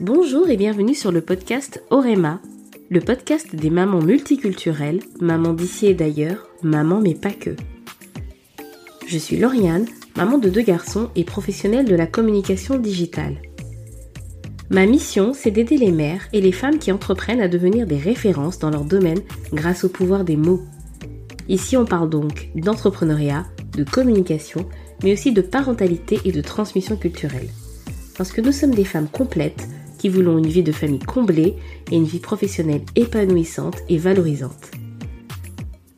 Bonjour et bienvenue sur le podcast Orema, le podcast des mamans multiculturelles, mamans d'ici et d'ailleurs, mamans mais pas que. Je suis Lauriane, maman de deux garçons et professionnelle de la communication digitale. Ma mission, c'est d'aider les mères et les femmes qui entreprennent à devenir des références dans leur domaine grâce au pouvoir des mots. Ici, on parle donc d'entrepreneuriat, de communication, mais aussi de parentalité et de transmission culturelle. Parce que nous sommes des femmes complètes qui voulons une vie de famille comblée et une vie professionnelle épanouissante et valorisante.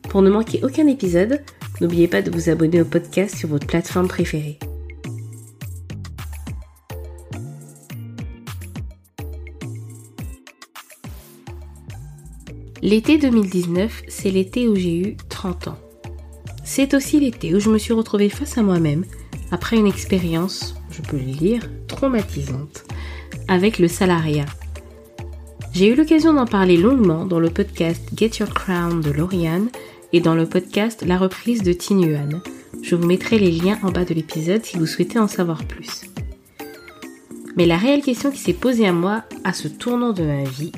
Pour ne manquer aucun épisode, n'oubliez pas de vous abonner au podcast sur votre plateforme préférée. L'été 2019, c'est l'été où j'ai eu 30 ans. C'est aussi l'été où je me suis retrouvée face à moi-même après une expérience, je peux le dire, traumatisante avec le salariat. J'ai eu l'occasion d'en parler longuement dans le podcast Get Your Crown de Lauriane et dans le podcast La reprise de Tinuan. Je vous mettrai les liens en bas de l'épisode si vous souhaitez en savoir plus. Mais la réelle question qui s'est posée à moi à ce tournant de ma vie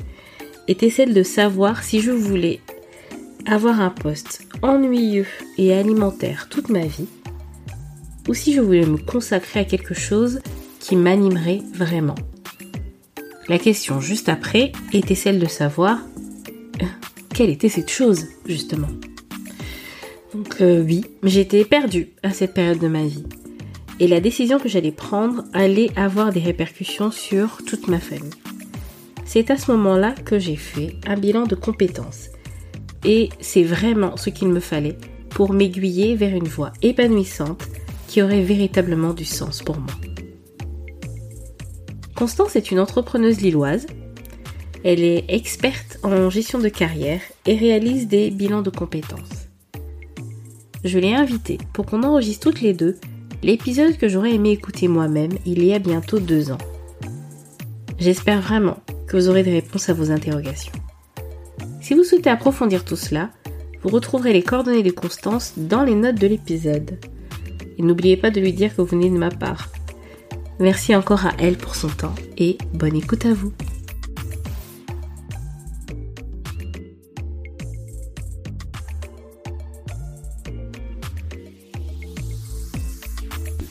était celle de savoir si je voulais avoir un poste ennuyeux et alimentaire toute ma vie ou si je voulais me consacrer à quelque chose qui m'animerait vraiment. La question juste après était celle de savoir euh, quelle était cette chose, justement. Donc euh, oui, j'étais perdue à cette période de ma vie. Et la décision que j'allais prendre allait avoir des répercussions sur toute ma famille. C'est à ce moment-là que j'ai fait un bilan de compétences. Et c'est vraiment ce qu'il me fallait pour m'aiguiller vers une voie épanouissante qui aurait véritablement du sens pour moi. Constance est une entrepreneuse lilloise. Elle est experte en gestion de carrière et réalise des bilans de compétences. Je l'ai invitée pour qu'on enregistre toutes les deux l'épisode que j'aurais aimé écouter moi-même il y a bientôt deux ans. J'espère vraiment que vous aurez des réponses à vos interrogations. Si vous souhaitez approfondir tout cela, vous retrouverez les coordonnées de Constance dans les notes de l'épisode. Et n'oubliez pas de lui dire que vous venez de ma part. Merci encore à elle pour son temps et bonne écoute à vous.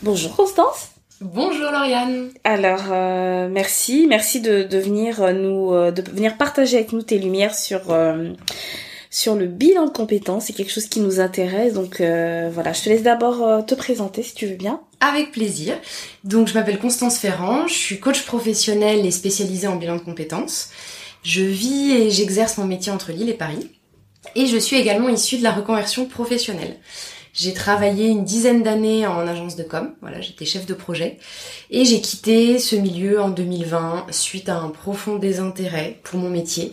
Bonjour Constance. Bonjour Lauriane. Alors euh, merci, merci de, venir euh, nous euh, de venir partager avec nous tes lumières sur sur le bilan de compétences. C'est quelque chose qui nous intéresse. Donc euh, voilà, je te laisse d'abord euh, te présenter si tu veux bien. Avec plaisir. Donc je m'appelle Constance Ferrand, je suis coach professionnel et spécialisée en bilan de compétences. Je vis et j'exerce mon métier entre Lille et Paris. Et je suis également issue de la reconversion professionnelle. J'ai travaillé une dizaine d'années en agence de com, voilà, j'étais chef de projet, et j'ai quitté ce milieu en 2020 suite à un profond désintérêt pour mon métier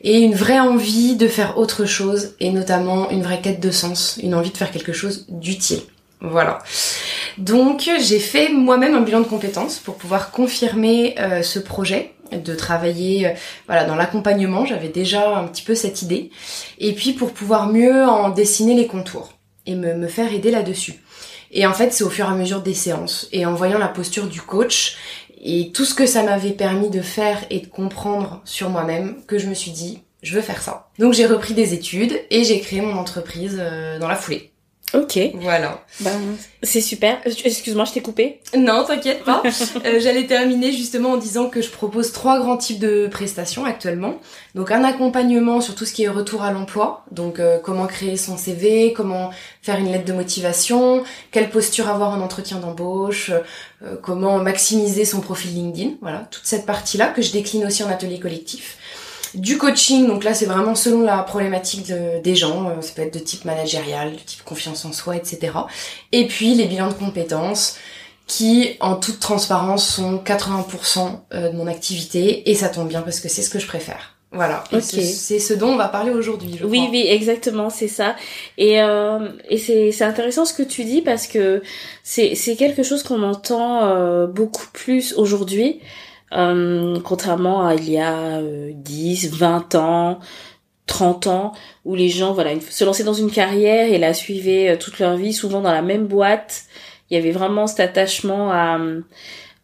et une vraie envie de faire autre chose, et notamment une vraie quête de sens, une envie de faire quelque chose d'utile. Voilà. Donc j'ai fait moi-même un bilan de compétences pour pouvoir confirmer euh, ce projet de travailler euh, voilà dans l'accompagnement, j'avais déjà un petit peu cette idée et puis pour pouvoir mieux en dessiner les contours et me, faire aider là-dessus. Et en fait, c'est au fur et à mesure des séances et en voyant la posture du coach et tout ce que ça m'avait permis de faire et de comprendre sur moi-même que je me suis dit, je veux faire ça. Donc j'ai repris des études et j'ai créé mon entreprise euh, dans la foulée. Ok. Voilà. Ben, c'est super. Euh, excuse-moi, je t'ai coupé. Non, t'inquiète pas. Euh, j'allais terminer justement en disant que je propose trois grands types de prestations actuellement. Donc un accompagnement sur tout ce qui est retour à l'emploi. Donc euh, comment créer son CV, comment faire une lettre de motivation, quelle posture avoir en entretien d'embauche, comment maximiser son profil LinkedIn. Voilà, toute cette partie-là que je décline aussi en atelier collectif du coaching, donc là c'est vraiment selon la problématique des gens, euh, ça peut être de type managérial, de type confiance en soi, etc. Et puis les bilans de compétences qui en toute transparence sont 80% euh, de mon activité et ça tombe bien parce que c'est ce que je préfère. Voilà, c'est ce dont on va parler aujourd'hui. Oui, oui, exactement, c'est ça. Et, euh, et c'est intéressant ce que tu dis parce que c'est quelque chose qu'on entend euh, beaucoup plus aujourd'hui. Euh, contrairement à il y a 10, euh, 20 ans, 30 ans, où les gens voilà se lançaient dans une carrière et la suivaient euh, toute leur vie, souvent dans la même boîte. Il y avait vraiment cet attachement à,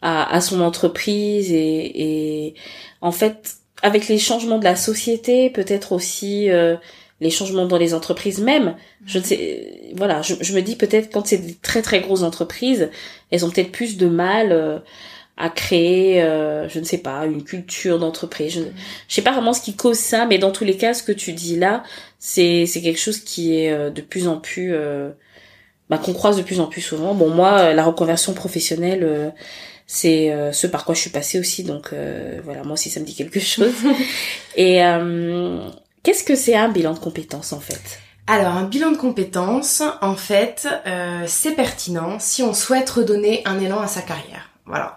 à, à son entreprise et, et en fait avec les changements de la société, peut-être aussi euh, les changements dans les entreprises même. Je ne sais, voilà, je, je me dis peut-être quand c'est des très très grosses entreprises, elles ont peut-être plus de mal euh, à créer, euh, je ne sais pas, une culture d'entreprise. Je, je sais pas vraiment ce qui cause ça, mais dans tous les cas, ce que tu dis là, c'est c'est quelque chose qui est de plus en plus, bah, qu'on croise de plus en plus souvent. Bon, moi, la reconversion professionnelle c'est euh, ce par quoi je suis passée aussi. Donc euh, voilà moi aussi ça me dit quelque chose. Et euh, qu'est-ce que c'est un bilan de compétences en fait? Alors un bilan de compétences en fait c'est pertinent si on souhaite redonner un élan à sa carrière. Voilà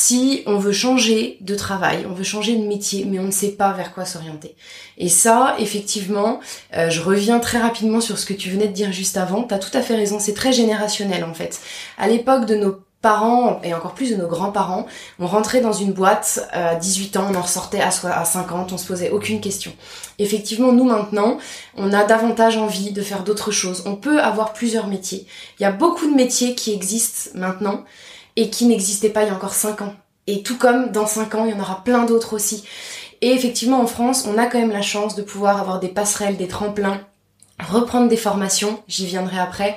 si on veut changer de travail, on veut changer de métier, mais on ne sait pas vers quoi s'orienter. Et ça, effectivement, je reviens très rapidement sur ce que tu venais de dire juste avant, tu as tout à fait raison, c'est très générationnel en fait. À l'époque de nos parents et encore plus de nos grands-parents, on rentrait dans une boîte à 18 ans, on en ressortait à, à 50, on se posait aucune question. Effectivement, nous maintenant, on a davantage envie de faire d'autres choses. On peut avoir plusieurs métiers. Il y a beaucoup de métiers qui existent maintenant et qui n'existaient pas il y a encore 5 ans. Et tout comme dans 5 ans, il y en aura plein d'autres aussi. Et effectivement, en France, on a quand même la chance de pouvoir avoir des passerelles, des tremplins, reprendre des formations, j'y viendrai après,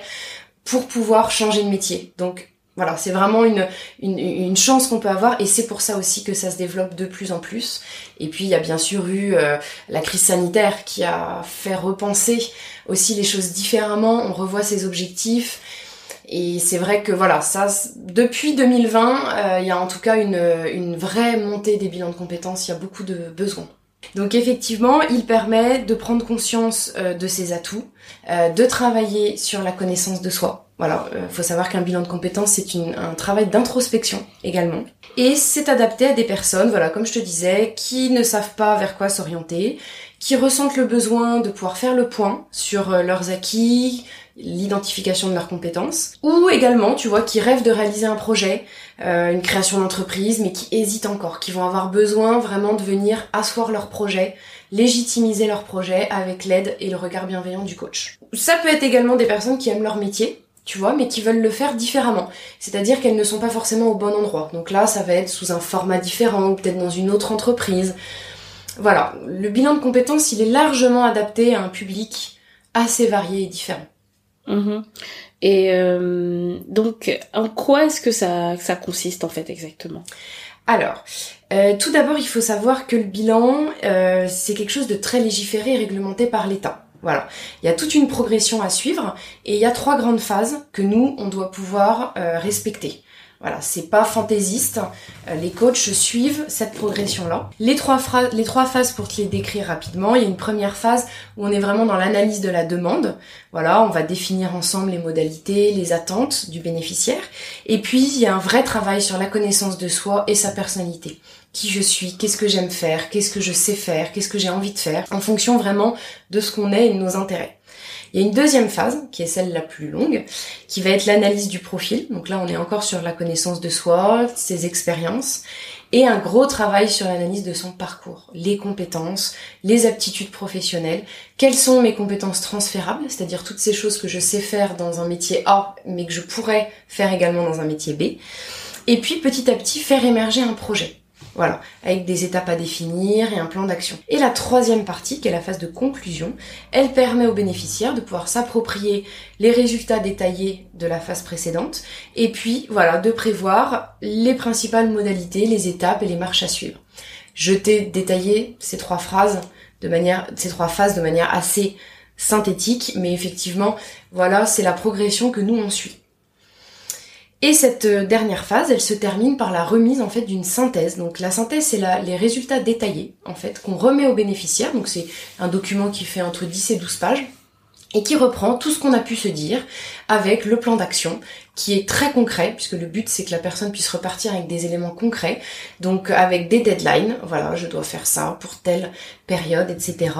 pour pouvoir changer de métier. Donc voilà, c'est vraiment une, une, chance qu'on peut avoir et c'est pour ça aussi que ça se développe de plus en plus. Et puis il y a bien sûr eu euh, la crise sanitaire qui a fait repenser aussi les choses différemment, on revoit ses objectifs. Et c'est vrai que voilà, ça, depuis 2020, euh, il y a en tout cas une, une vraie montée des bilans de compétences, il y a beaucoup de besoins. Donc effectivement, il permet de prendre conscience euh, de ses atouts, de travailler sur la connaissance de soi, voilà, il euh, faut savoir qu'un bilan de compétences, c'est un travail d'introspection également. Et c'est adapté à des personnes, voilà, comme je te disais, qui ne savent pas vers quoi s'orienter, qui ressentent le besoin de pouvoir faire le point sur euh, leurs acquis, l'identification de leurs compétences, ou également, tu vois, qui rêvent de réaliser un projet, euh, une création d'entreprise, mais qui hésitent encore, qui vont avoir besoin vraiment de venir asseoir leur projet, légitimiser leur projet avec l'aide et le regard bienveillant du coach. Ça peut être également des personnes qui aiment leur métier, tu vois, mais qui veulent le faire différemment. C'est-à-dire qu'elles ne sont pas forcément au bon endroit. Donc là, ça va être sous un format différent, peut-être dans une autre entreprise. Voilà, le bilan de compétences, il est largement adapté à un public assez varié et différent. Mhm. Et euh, donc, en quoi est-ce que ça, ça consiste en fait exactement? Alors, euh, tout d'abord, il faut savoir que le bilan, euh, c'est quelque chose de très légiféré et réglementé par l'État. Voilà, il y a toute une progression à suivre et il y a trois grandes phases que nous on doit pouvoir respecter. Voilà, c'est pas fantaisiste. Euh, les coachs suivent cette progression-là. Les trois, les trois phases pour te les décrire rapidement. Il y a une première phase où on est vraiment dans l'analyse de la demande. Voilà, on va définir ensemble les modalités, les attentes du bénéficiaire. Et puis, il y a un vrai travail sur la connaissance de soi et sa personnalité qui je suis, qu'est-ce que j'aime faire, qu'est-ce que je sais faire, qu'est-ce que j'ai envie de faire, en fonction vraiment de ce qu'on est et de nos intérêts. Il y a une deuxième phase, qui est celle la plus longue, qui va être l'analyse du profil. Donc là, on est encore sur la connaissance de soi, ses expériences, et un gros travail sur l'analyse de son parcours, les compétences, les aptitudes professionnelles, quelles sont mes compétences transférables, c'est-à-dire toutes ces choses que je sais faire dans un métier A, mais que je pourrais faire également dans un métier B. Et puis petit à petit faire émerger un projet. Voilà, avec des étapes à définir et un plan d'action. Et la troisième partie, qui est la phase de conclusion, elle permet aux bénéficiaires de pouvoir s'approprier les résultats détaillés de la phase précédente, et puis voilà, de prévoir les principales modalités, les étapes et les marches à suivre. Je t'ai détaillé ces trois phrases de manière, ces trois phases de manière assez synthétique, mais effectivement, voilà, c'est la progression que nous on suit. Et cette euh, dernière phase, elle se termine par la remise en fait d'une synthèse. Donc la synthèse, c'est les résultats détaillés en fait qu'on remet aux bénéficiaires. Donc c'est un document qui fait entre 10 et 12 pages et qui reprend tout ce qu'on a pu se dire avec le plan d'action qui est très concret puisque le but c'est que la personne puisse repartir avec des éléments concrets. Donc avec des deadlines voilà je dois faire ça pour telle période etc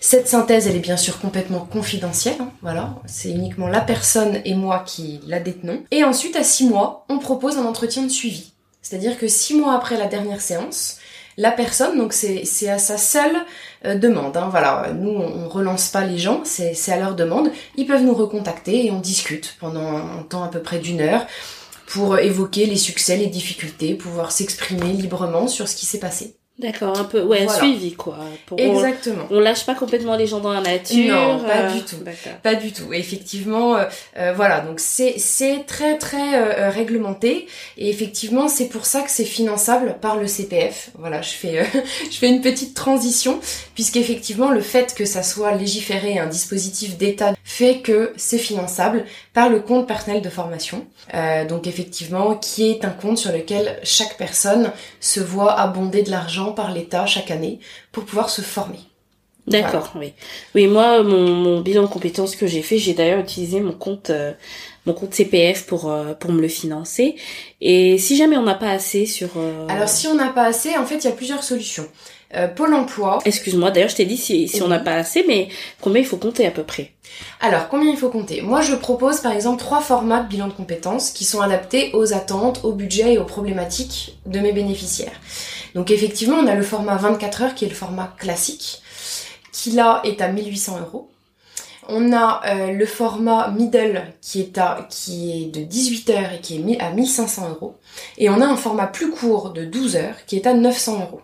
cette synthèse elle est bien sûr complètement confidentielle hein, voilà. C'est uniquement la personne et moi qui la détenons. Et ensuite à six mois on propose un entretien de suivi. C'est à dire que six mois après la dernière séance la personne, donc c'est à sa seule euh, demande. Hein. Voilà, nous on, relance pas les gens, c'est à leur demande. Ils peuvent nous recontacter et on discute pendant un temps à peu près d'une heure pour évoquer les succès, les difficultés, pouvoir s'exprimer librement sur ce qui s'est passé. D'accord, un peu, ouais, suivi quoi. Exactement. On, lâche pas complètement les gens dans la nature. Non, pas euh, du tout. Pas du tout. Effectivement, euh, euh, voilà, donc c'est c'est très très réglementé et effectivement c'est pour ça que c'est finançable par le CPF. Voilà, je fais je fais une petite transition puisqu'effectivement le fait que ça soit légiféré un dispositif d'État fait que c'est finançable par le compte personnel de formation. donc effectivement, qui est un compte sur lequel chaque personne se voit abonder de l'argent par l'État chaque année pour pouvoir se former. D'accord, oui. Oui, moi, mon, bilan de compétences que j'ai fait, j'ai d'ailleurs utilisé mon compte, euh, mon compte CPF pour euh, pour me le financer. Et si jamais on n'a pas assez sur. Euh, Alors, si on n'a pas assez, en fait, il y a plusieurs solutions. Pôle Emploi. Excuse-moi, d'ailleurs, je t'ai dit si, si on n'a pas assez, mais combien il faut compter à peu près? Alors, combien il faut compter? Moi, je propose par exemple trois formats de bilan de compétences qui sont adaptés aux attentes, au budget et aux problématiques de mes bénéficiaires. Donc effectivement, on a le format 24 heures qui est le format classique, qui là est à 1800 euros. On a euh, le format middle qui est, à, qui est de 18 heures et qui est à 1500 euros. Et on a un format plus court de 12 heures qui est à 900 euros.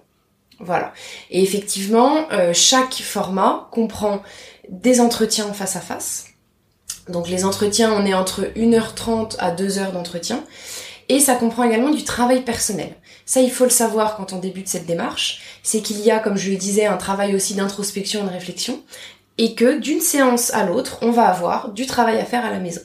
Voilà. Et effectivement, euh, chaque format comprend des entretiens face à face. Donc les entretiens, on est entre 1h30 à 2h d'entretien. Et ça comprend également du travail personnel. Ça, il faut le savoir quand on débute cette démarche. C'est qu'il y a, comme je le disais, un travail aussi d'introspection et de réflexion. Et que d'une séance à l'autre, on va avoir du travail à faire à la maison.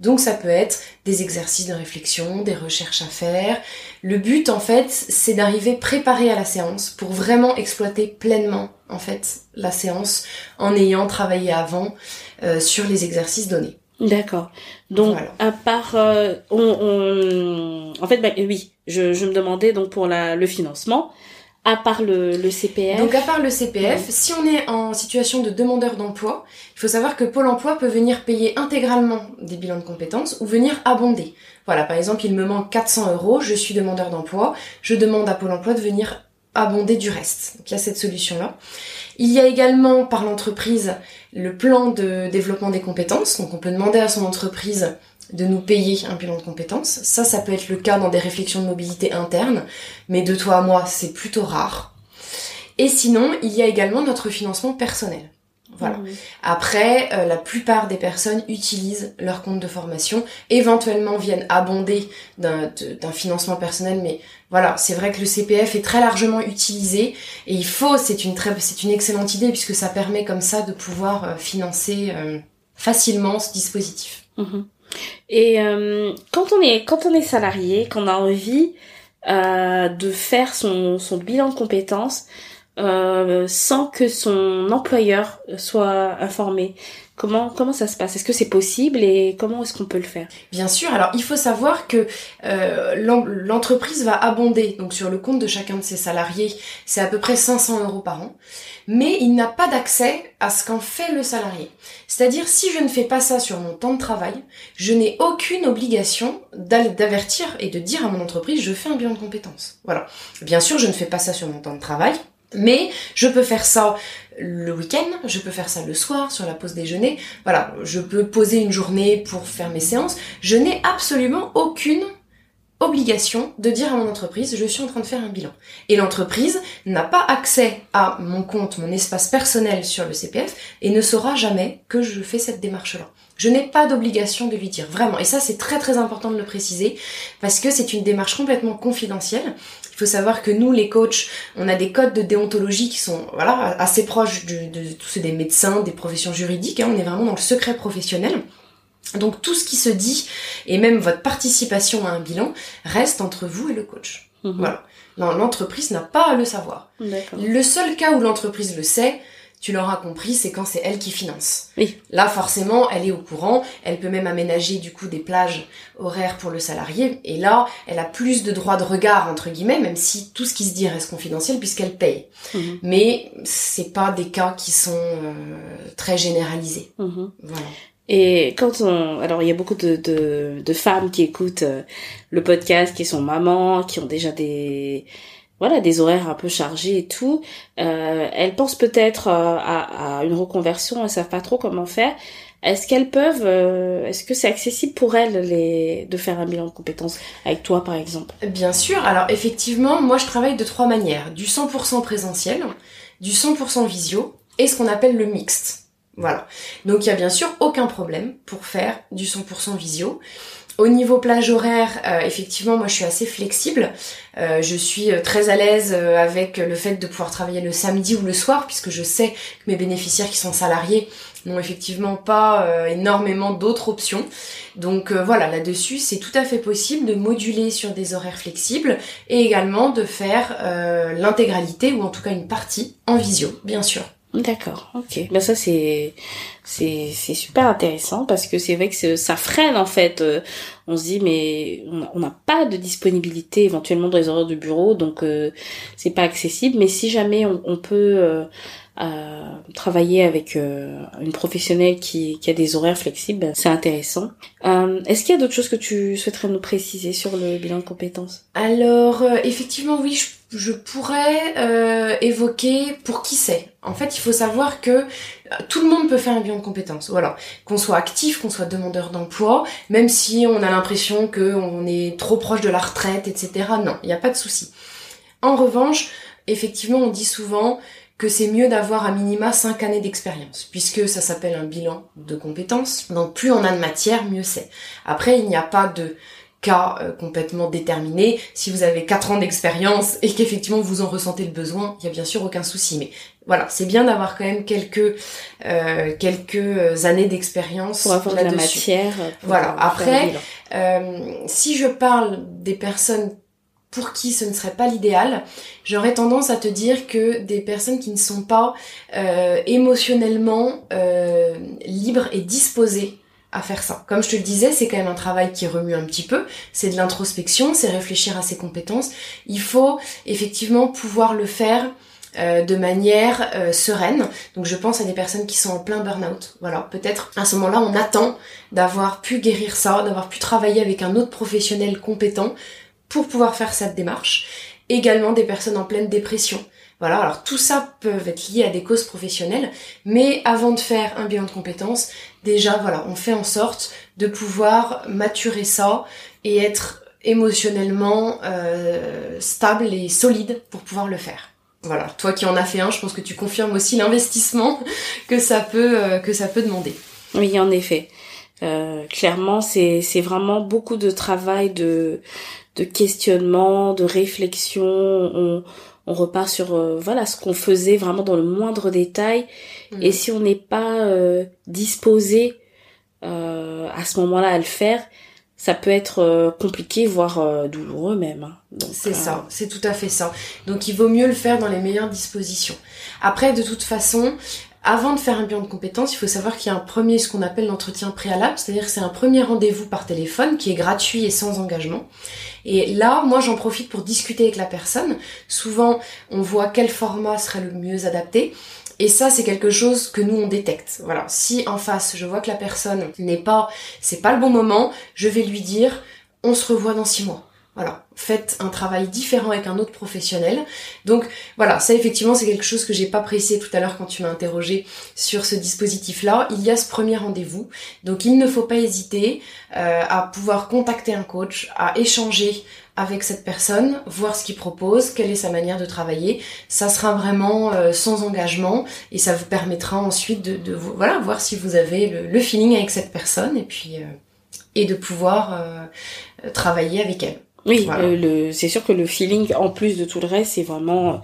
Donc ça peut être des exercices de réflexion, des recherches à faire. Le but en fait, c'est d'arriver préparé à la séance pour vraiment exploiter pleinement en fait la séance en ayant travaillé avant euh, sur les exercices donnés. D'accord. Donc à part, euh, on, en fait, bah, oui, je, je me demandais donc pour la, le financement, à part le, le CPF. Donc à part le CPF, si on est en situation de demandeur d'emploi, il faut savoir que Pôle Emploi peut venir payer intégralement des bilans de compétences ou venir abonder. Voilà, par exemple, il me manque 400 euros, je suis demandeur d'emploi, je demande à Pôle Emploi de venir abonder du reste. Donc il y a cette solution-là. Il y a également par l'entreprise le plan de développement des compétences. Donc on peut demander à son entreprise de nous payer un bilan de compétences. Ça, ça peut être le cas dans des réflexions de mobilité interne, mais de toi à moi, c'est plutôt rare. Et sinon, il y a également notre financement personnel. Voilà. Mmh. Après, euh, la plupart des personnes utilisent leur compte de formation, éventuellement viennent abonder d'un financement personnel, mais voilà, c'est vrai que le CPF est très largement utilisé et il faut, c'est une très, c'est une excellente idée puisque ça permet comme ça de pouvoir euh, financer euh, facilement ce dispositif. Mmh. Et quand on est quand on est salarié, qu'on a envie de faire son, son bilan de compétences, euh, sans que son employeur soit informé. Comment comment ça se passe? Est-ce que c'est possible et comment est-ce qu'on peut le faire? Bien sûr. Alors il faut savoir que euh, l'entreprise va abonder donc sur le compte de chacun de ses salariés, c'est à peu près 500 euros par an, mais il n'a pas d'accès à ce qu'en fait le salarié. C'est-à-dire si je ne fais pas ça sur mon temps de travail, je n'ai aucune obligation d'avertir et de dire à mon entreprise je fais un bilan de compétences. Voilà. Bien sûr, je ne fais pas ça sur mon temps de travail. Mais je peux faire ça le week-end, je peux faire ça le soir sur la pause déjeuner. Voilà, je peux poser une journée pour faire mes séances. Je n'ai absolument aucune obligation de dire à mon entreprise je suis en train de faire un bilan. Et l'entreprise n'a pas accès à mon compte, mon espace personnel sur le CPF et ne saura jamais que je fais cette démarche-là. Je n'ai pas d'obligation de lui dire, vraiment. Et ça, c'est très très important de le préciser, parce que c'est une démarche complètement confidentielle. Faut savoir que nous, les coachs, on a des codes de déontologie qui sont voilà assez proches de, de tous ceux des médecins, des professions juridiques. Hein. On est vraiment dans le secret professionnel. Donc tout ce qui se dit, et même votre participation à un bilan, reste entre vous et le coach. Mhm. Voilà. L'entreprise n'a pas à le savoir. Le seul cas où l'entreprise le sait, tu l'auras compris, c'est quand c'est elle qui finance. Oui. Là, forcément, elle est au courant, elle peut même aménager du coup des plages horaires pour le salarié, et là, elle a plus de droits de regard, entre guillemets, même si tout ce qui se dit reste confidentiel puisqu'elle paye. Mhm. Mais c'est pas des cas qui sont euh, très généralisés. Mhm. Voilà. Et quand on, alors il y a beaucoup de, de, de femmes qui écoutent euh, le podcast, qui sont mamans, qui ont déjà des voilà des horaires un peu chargés et tout, euh, elles pensent peut-être euh, à, à, une reconversion, elles savent pas trop comment faire. est-ce qu'elles peuvent, euh, est-ce que c'est accessible pour elles les, de faire un bilan de compétences avec toi par exemple? Bien sûr. Alors effectivement, moi je travaille de trois manières du 100% présentiel, du 100% visio et ce qu'on appelle le mixte. Voilà. Donc il y a bien sûr aucun problème pour faire du 100% visio. Au niveau plage horaire, euh, effectivement, moi je suis assez flexible. Euh, je suis euh, très à l'aise avec le fait de pouvoir travailler le samedi ou le soir, puisque je sais que mes bénéficiaires qui sont salariés n'ont effectivement pas énormément d'autres options. Donc voilà, là-dessus, c'est tout à fait possible de moduler sur des horaires flexibles et également de faire l'intégralité ou en tout cas une partie en visio, bien sûr. D'accord, ok. Ben ça c'est c'est c'est super intéressant parce que c'est vrai que ça freine en fait. Euh, on se dit mais on n'a pas de disponibilité éventuellement dans les horaires de bureau donc euh, c'est pas accessible. Mais si jamais on, peut euh, travailler avec une professionnelle qui, qui a des horaires flexibles, ben, c'est intéressant. Est-ce qu'il y a d'autres choses que tu souhaiterais nous préciser sur le bilan de compétences? Alors effectivement oui, je je pourrais euh, évoquer pour qui c'est. En fait, il faut savoir que euh, tout le monde peut faire un bilan de compétences. Voilà, qu'on soit actif, qu'on soit demandeur d'emploi, même si on a l'impression qu'on est trop proche de la retraite, etc. Non, il n'y a pas de souci. En revanche, effectivement, on dit souvent que c'est mieux d'avoir à minima 5 années d'expérience, puisque ça s'appelle un bilan de compétences. Donc plus on a de matière, mieux c'est. Après, il n'y a pas de cas euh, complètement déterminé. Si vous avez 4 ans d'expérience et qu'effectivement vous en ressentez le besoin, il y a bien sûr aucun souci. Mais voilà, c'est bien d'avoir quand même quelques euh, quelques années d'expérience pour avoir de la matière. Voilà. Après, euh, si je parle des personnes pour qui ce ne serait pas l'idéal, j'aurais tendance à te dire que des personnes qui ne sont pas euh, émotionnellement euh, libres et disposées à faire ça. Comme je te le disais, c'est quand même un travail qui remue un petit peu, c'est de l'introspection, c'est réfléchir à ses compétences. Il faut effectivement pouvoir le faire euh, de manière euh, sereine. Donc je pense à des personnes qui sont en plein burn-out. Voilà, peut-être à ce moment-là, on attend d'avoir pu guérir ça, d'avoir pu travailler avec un autre professionnel compétent pour pouvoir faire cette démarche. Également des personnes en pleine dépression. Voilà, alors tout ça peut être lié à des causes professionnelles, mais avant de faire un bilan de compétences, déjà voilà, on fait en sorte de pouvoir maturer ça et être émotionnellement euh, stable et solide pour pouvoir le faire. Voilà, toi qui en as fait un, je pense que tu confirmes aussi l'investissement que ça peut euh, que ça peut demander. Oui, en effet. Euh, clairement, c'est c'est vraiment beaucoup de travail de de questionnement, de réflexion. On, on repart sur euh, voilà ce qu'on faisait vraiment dans le moindre détail mm. et si on n'est pas euh, disposé euh, à ce moment-là à le faire ça peut être compliqué voire douloureux même hein. c'est ça c'est tout à fait ça donc il vaut mieux le faire dans les meilleures dispositions après de toute façon avant de faire un bilan de compétences, il faut savoir qu'il y a un premier, ce qu'on appelle l'entretien préalable, c'est-à-dire c'est un premier rendez-vous par téléphone qui est gratuit et sans engagement. Et là, moi, j'en profite pour discuter avec la personne. Souvent, on voit quel format serait le mieux adapté. Et ça, c'est quelque chose que nous, on détecte. Voilà. Si en face, je vois que la personne n'est pas, c'est pas le bon moment, je vais lui dire, on se revoit dans six mois. Voilà, faites un travail différent avec un autre professionnel. Donc voilà, ça effectivement c'est quelque chose que j'ai pas précisé tout à l'heure quand tu m'as interrogé sur ce dispositif-là. Il y a ce premier rendez-vous, donc il ne faut pas hésiter euh, à pouvoir contacter un coach, à échanger avec cette personne, voir ce qu'il propose, quelle est sa manière de travailler. Ça sera vraiment euh, sans engagement et ça vous permettra ensuite de, voilà voir si vous avez le, feeling avec cette personne et puis euh, et de pouvoir travailler avec elle. Oui, euh, le, c'est sûr que le feeling, en plus de tout le reste, c'est vraiment euh,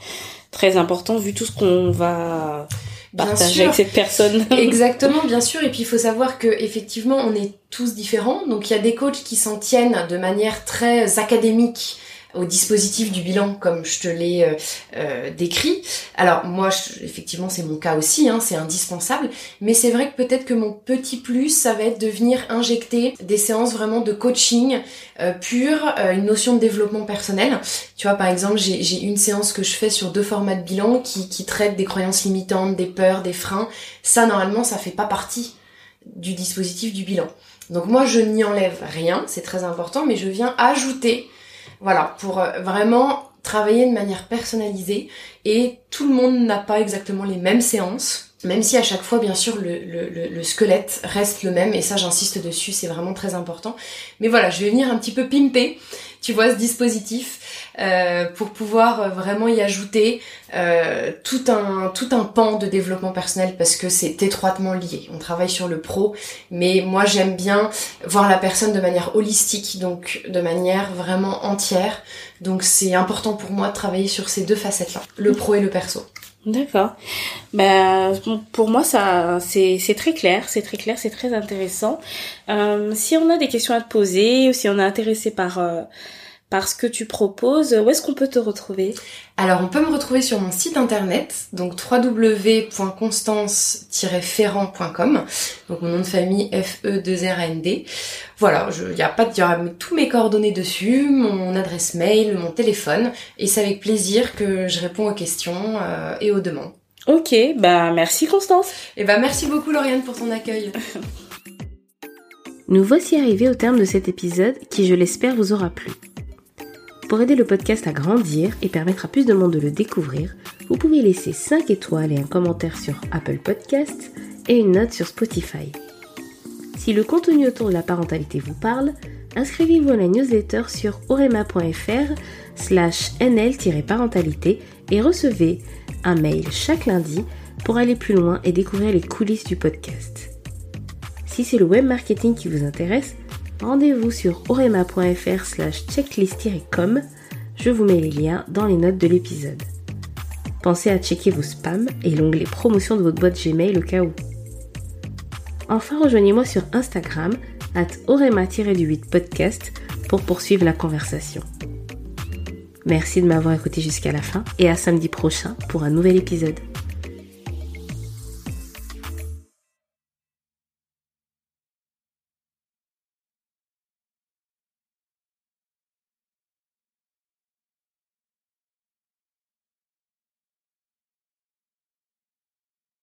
très important vu tout ce qu'on va partager avec cette personne. Exactement, bien sûr. Et puis il faut savoir que effectivement, on est tous différents. Donc il y a des coachs qui s'en tiennent de manière très académique au dispositif du bilan comme je te l'ai euh, euh, décrit. Alors moi, effectivement, c'est mon cas aussi, hein, c'est indispensable, mais c'est vrai que peut-être que mon petit plus, ça va être de venir injecter des séances vraiment de coaching euh, pur, une notion de développement personnel. Tu vois, par exemple, j'ai une séance que je fais sur deux formats de bilan qui, qui traitent des croyances limitantes, des peurs, des freins. Ça, normalement, ça fait pas partie du dispositif du bilan. Donc moi, je n'y enlève rien, c'est très important, mais je viens ajouter voilà, pour euh, vraiment travailler de manière personnalisée et tout le monde n'a pas exactement les mêmes séances. même si à chaque fois, bien sûr, le, le, le squelette reste le même, et ça j'insiste dessus, c'est vraiment très important. Mais voilà, je vais venir un petit peu pimper, tu vois, ce dispositif, euh, pour pouvoir vraiment y ajouter euh, tout, un, tout un pan de développement personnel, parce que c'est étroitement lié. On travaille sur le pro, mais moi j'aime bien voir la personne de manière holistique, donc de manière vraiment entière. Donc c'est important pour moi de travailler sur ces deux facettes-là, le pro et le perso. D'accord. Ben, pour moi, ça, c'est, c'est très clair, c'est très clair, c'est très intéressant. Euh, si on a des questions à te poser ou si on est intéressé par euh, par ce que tu proposes, où est-ce qu'on peut te retrouver? Alors, on peut me retrouver sur mon site internet, donc www.constance-ferrand.com, donc mon nom de famille F-E-2-R-N-D. Voilà, il y a pas, y a tous mes coordonnées dessus, mon adresse mail, mon téléphone, et c'est avec plaisir que je réponds aux questions euh, et aux demandes. Ok, bah merci Constance. Et bah merci beaucoup Lauriane pour ton accueil. Nous voici arrivés au terme de cet épisode qui, je l'espère, vous aura plu. Pour aider le podcast à grandir et permettre à plus de monde de le découvrir, vous pouvez laisser 5 étoiles et un commentaire sur Apple Podcasts et une note sur Spotify. Si le contenu autour de la parentalité vous parle, inscrivez-vous à la newsletter sur orema.fr slash nl-parentalité et recevez un mail chaque lundi pour aller plus loin et découvrir les coulisses du podcast. Si c'est le web marketing qui vous intéresse, rendez-vous sur orema.fr slash. Je vous mets les liens dans les notes de l'épisode. Pensez à checker vos spams et l'onglet promotion de votre boîte Gmail au cas où. Enfin, rejoignez-moi sur Instagram at orema-du8 podcast pour poursuivre la conversation. Merci de m'avoir écouté jusqu'à la fin et à samedi prochain pour un nouvel épisode.